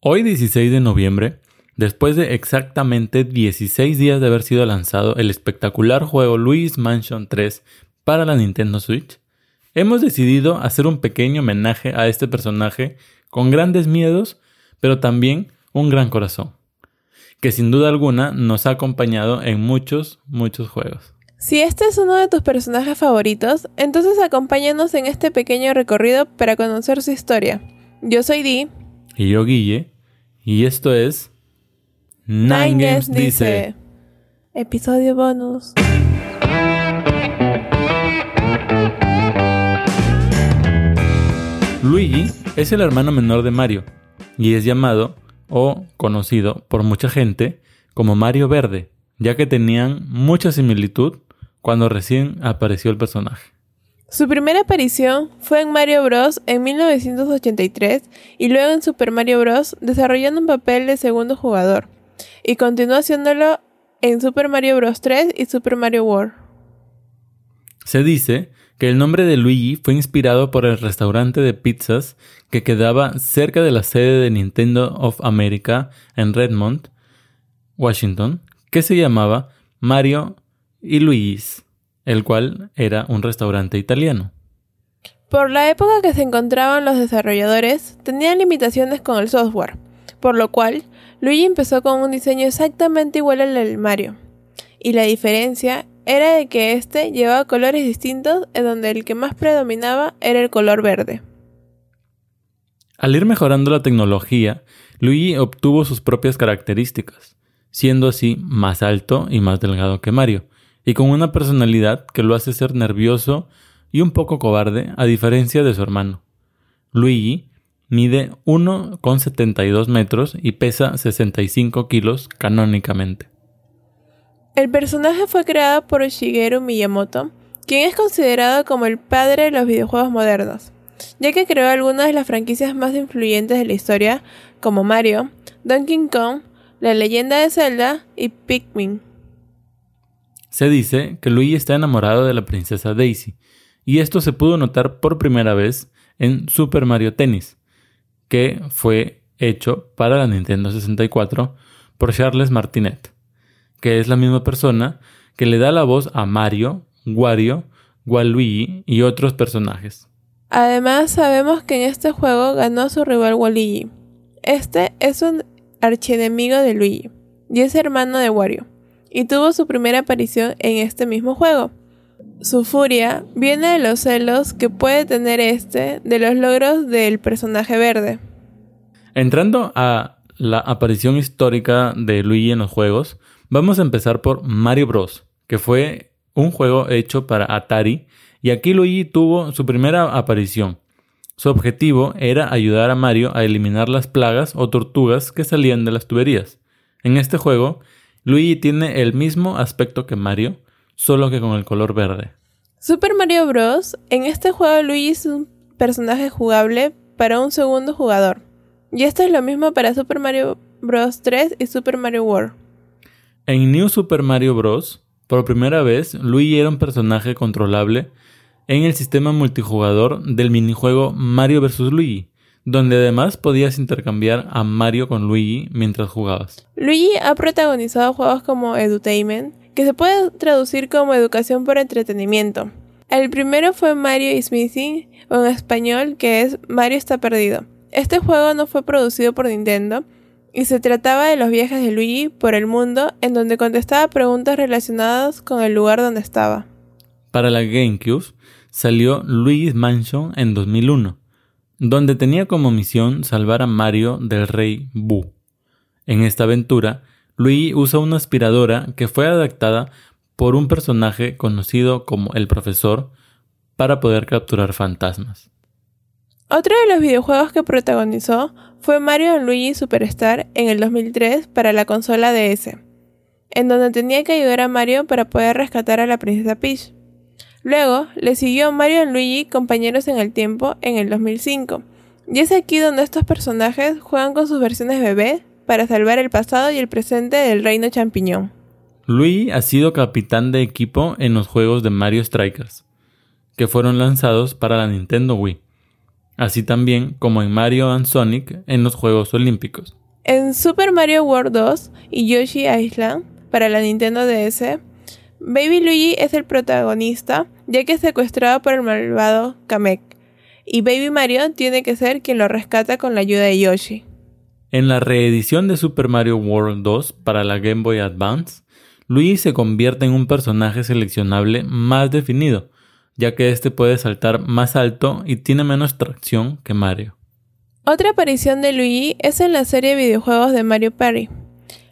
Hoy 16 de noviembre, después de exactamente 16 días de haber sido lanzado el espectacular juego Luis Mansion 3 para la Nintendo Switch, hemos decidido hacer un pequeño homenaje a este personaje con grandes miedos, pero también un gran corazón, que sin duda alguna nos ha acompañado en muchos, muchos juegos. Si este es uno de tus personajes favoritos, entonces acompáñanos en este pequeño recorrido para conocer su historia. Yo soy Dee y yo Guille, y esto es Nine Games dice. Episodio bonus. Luigi es el hermano menor de Mario y es llamado o conocido por mucha gente como Mario Verde, ya que tenían mucha similitud cuando recién apareció el personaje. Su primera aparición fue en Mario Bros. en 1983 y luego en Super Mario Bros. desarrollando un papel de segundo jugador, y continuó haciéndolo en Super Mario Bros. 3 y Super Mario World. Se dice que el nombre de Luigi fue inspirado por el restaurante de pizzas que quedaba cerca de la sede de Nintendo of America en Redmond, Washington, que se llamaba Mario y Luigi's el cual era un restaurante italiano. Por la época que se encontraban los desarrolladores, tenían limitaciones con el software, por lo cual Luigi empezó con un diseño exactamente igual al del Mario. Y la diferencia era de que este llevaba colores distintos en donde el que más predominaba era el color verde. Al ir mejorando la tecnología, Luigi obtuvo sus propias características, siendo así más alto y más delgado que Mario, y con una personalidad que lo hace ser nervioso y un poco cobarde a diferencia de su hermano. Luigi mide 1,72 metros y pesa 65 kilos canónicamente. El personaje fue creado por Shigeru Miyamoto, quien es considerado como el padre de los videojuegos modernos, ya que creó algunas de las franquicias más influyentes de la historia, como Mario, Donkey Kong, La leyenda de Zelda y Pikmin. Se dice que Luigi está enamorado de la princesa Daisy, y esto se pudo notar por primera vez en Super Mario Tennis, que fue hecho para la Nintendo 64 por Charles Martinet, que es la misma persona que le da la voz a Mario, Wario, Waluigi y otros personajes. Además, sabemos que en este juego ganó a su rival Waluigi. Este es un archienemigo de Luigi y es hermano de Wario y tuvo su primera aparición en este mismo juego. Su furia viene de los celos que puede tener este de los logros del personaje verde. Entrando a la aparición histórica de Luigi en los juegos, vamos a empezar por Mario Bros, que fue un juego hecho para Atari y aquí Luigi tuvo su primera aparición. Su objetivo era ayudar a Mario a eliminar las plagas o tortugas que salían de las tuberías. En este juego, Luigi tiene el mismo aspecto que Mario, solo que con el color verde. Super Mario Bros. En este juego Luigi es un personaje jugable para un segundo jugador. Y esto es lo mismo para Super Mario Bros. 3 y Super Mario World. En New Super Mario Bros., por primera vez, Luigi era un personaje controlable en el sistema multijugador del minijuego Mario vs. Luigi, donde además podías intercambiar a Mario con Luigi mientras jugabas. Luigi ha protagonizado juegos como Edutainment, que se puede traducir como educación por entretenimiento. El primero fue Mario is Missing, o en español que es Mario está perdido. Este juego no fue producido por Nintendo y se trataba de los viajes de Luigi por el mundo en donde contestaba preguntas relacionadas con el lugar donde estaba. Para la GameCube salió Luigi's Mansion en 2001 donde tenía como misión salvar a Mario del rey Bu. En esta aventura, Luigi usa una aspiradora que fue adaptada por un personaje conocido como el profesor para poder capturar fantasmas. Otro de los videojuegos que protagonizó fue Mario Luigi Superstar en el 2003 para la consola DS, en donde tenía que ayudar a Mario para poder rescatar a la princesa Peach. Luego le siguió Mario y Luigi Compañeros en el Tiempo en el 2005. Y es aquí donde estos personajes juegan con sus versiones bebé para salvar el pasado y el presente del reino champiñón. Luigi ha sido capitán de equipo en los juegos de Mario Strikers, que fueron lanzados para la Nintendo Wii. así también como en Mario and Sonic en los Juegos Olímpicos. En Super Mario World 2 y Yoshi Island para la Nintendo DS, Baby Luigi es el protagonista ya que es secuestrado por el malvado Kamek, y Baby Mario tiene que ser quien lo rescata con la ayuda de Yoshi. En la reedición de Super Mario World 2 para la Game Boy Advance, Luigi se convierte en un personaje seleccionable más definido, ya que este puede saltar más alto y tiene menos tracción que Mario. Otra aparición de Luigi es en la serie de videojuegos de Mario Party.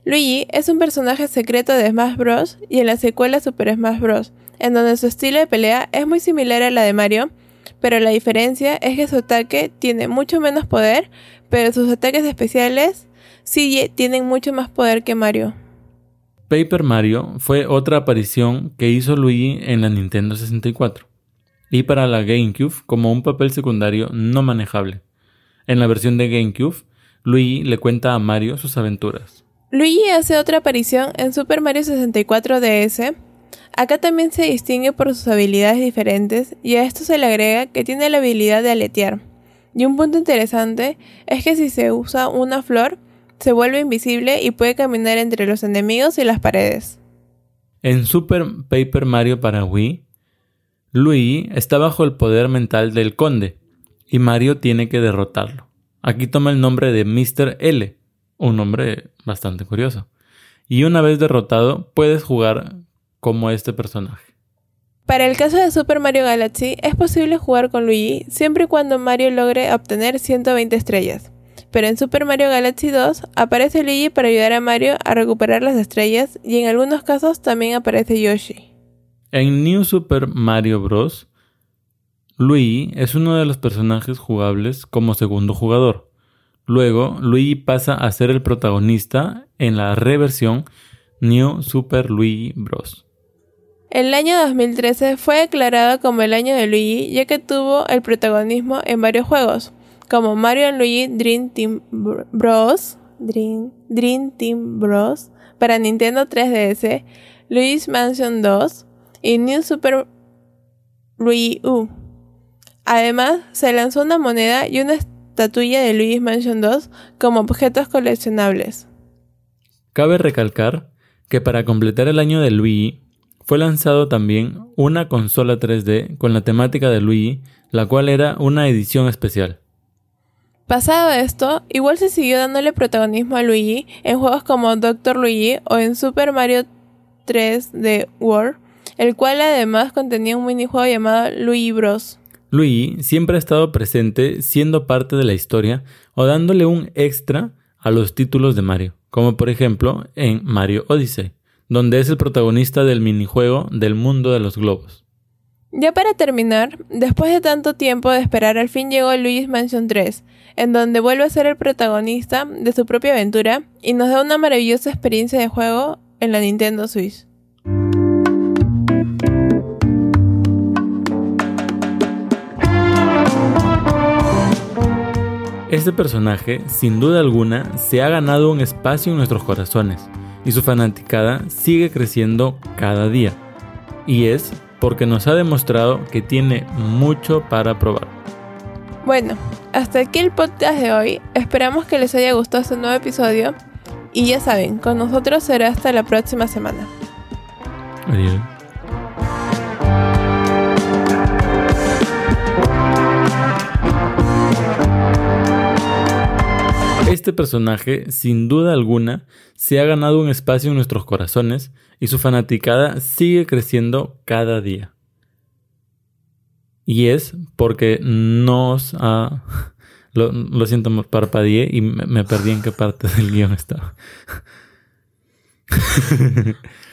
Luigi es un personaje secreto de Smash Bros. y en la secuela Super Smash Bros., en donde su estilo de pelea es muy similar a la de Mario, pero la diferencia es que su ataque tiene mucho menos poder, pero sus ataques especiales sí tienen mucho más poder que Mario. Paper Mario fue otra aparición que hizo Luigi en la Nintendo 64 y para la GameCube como un papel secundario no manejable. En la versión de GameCube, Luigi le cuenta a Mario sus aventuras. Luigi hace otra aparición en Super Mario 64 DS. Acá también se distingue por sus habilidades diferentes y a esto se le agrega que tiene la habilidad de aletear. Y un punto interesante es que si se usa una flor, se vuelve invisible y puede caminar entre los enemigos y las paredes. En Super Paper Mario para Wii, Luigi está bajo el poder mental del conde y Mario tiene que derrotarlo. Aquí toma el nombre de Mr. L, un nombre bastante curioso. Y una vez derrotado, puedes jugar como este personaje. Para el caso de Super Mario Galaxy, es posible jugar con Luigi siempre y cuando Mario logre obtener 120 estrellas. Pero en Super Mario Galaxy 2 aparece Luigi para ayudar a Mario a recuperar las estrellas y en algunos casos también aparece Yoshi. En New Super Mario Bros., Luigi es uno de los personajes jugables como segundo jugador. Luego, Luigi pasa a ser el protagonista en la reversión New Super Luigi Bros. El año 2013 fue declarado como el año de Luigi ya que tuvo el protagonismo en varios juegos, como Mario Luigi Dream Team Bros. Dream, Dream Team Bros. para Nintendo 3DS, Luigi's Mansion 2 y New Super Luigi U. Además, se lanzó una moneda y una estatuilla de Luigi's Mansion 2 como objetos coleccionables. Cabe recalcar que para completar el año de Luigi, fue lanzado también una consola 3D con la temática de Luigi, la cual era una edición especial. Pasado esto, igual se siguió dándole protagonismo a Luigi en juegos como Doctor Luigi o en Super Mario 3D World, el cual además contenía un minijuego llamado Luigi Bros. Luigi siempre ha estado presente siendo parte de la historia o dándole un extra a los títulos de Mario, como por ejemplo en Mario Odyssey donde es el protagonista del minijuego del mundo de los globos. Ya para terminar, después de tanto tiempo de esperar, al fin llegó Luigi's Mansion 3, en donde vuelve a ser el protagonista de su propia aventura y nos da una maravillosa experiencia de juego en la Nintendo Switch. Este personaje, sin duda alguna, se ha ganado un espacio en nuestros corazones y su fanaticada sigue creciendo cada día. Y es porque nos ha demostrado que tiene mucho para probar. Bueno, hasta aquí el podcast de hoy. Esperamos que les haya gustado este nuevo episodio. Y ya saben, con nosotros será hasta la próxima semana. Adiós. Este personaje, sin duda alguna, se ha ganado un espacio en nuestros corazones y su fanaticada sigue creciendo cada día. Y es porque nos ha... Lo, siento, parpadeé y me, me perdí en qué parte del guion estaba.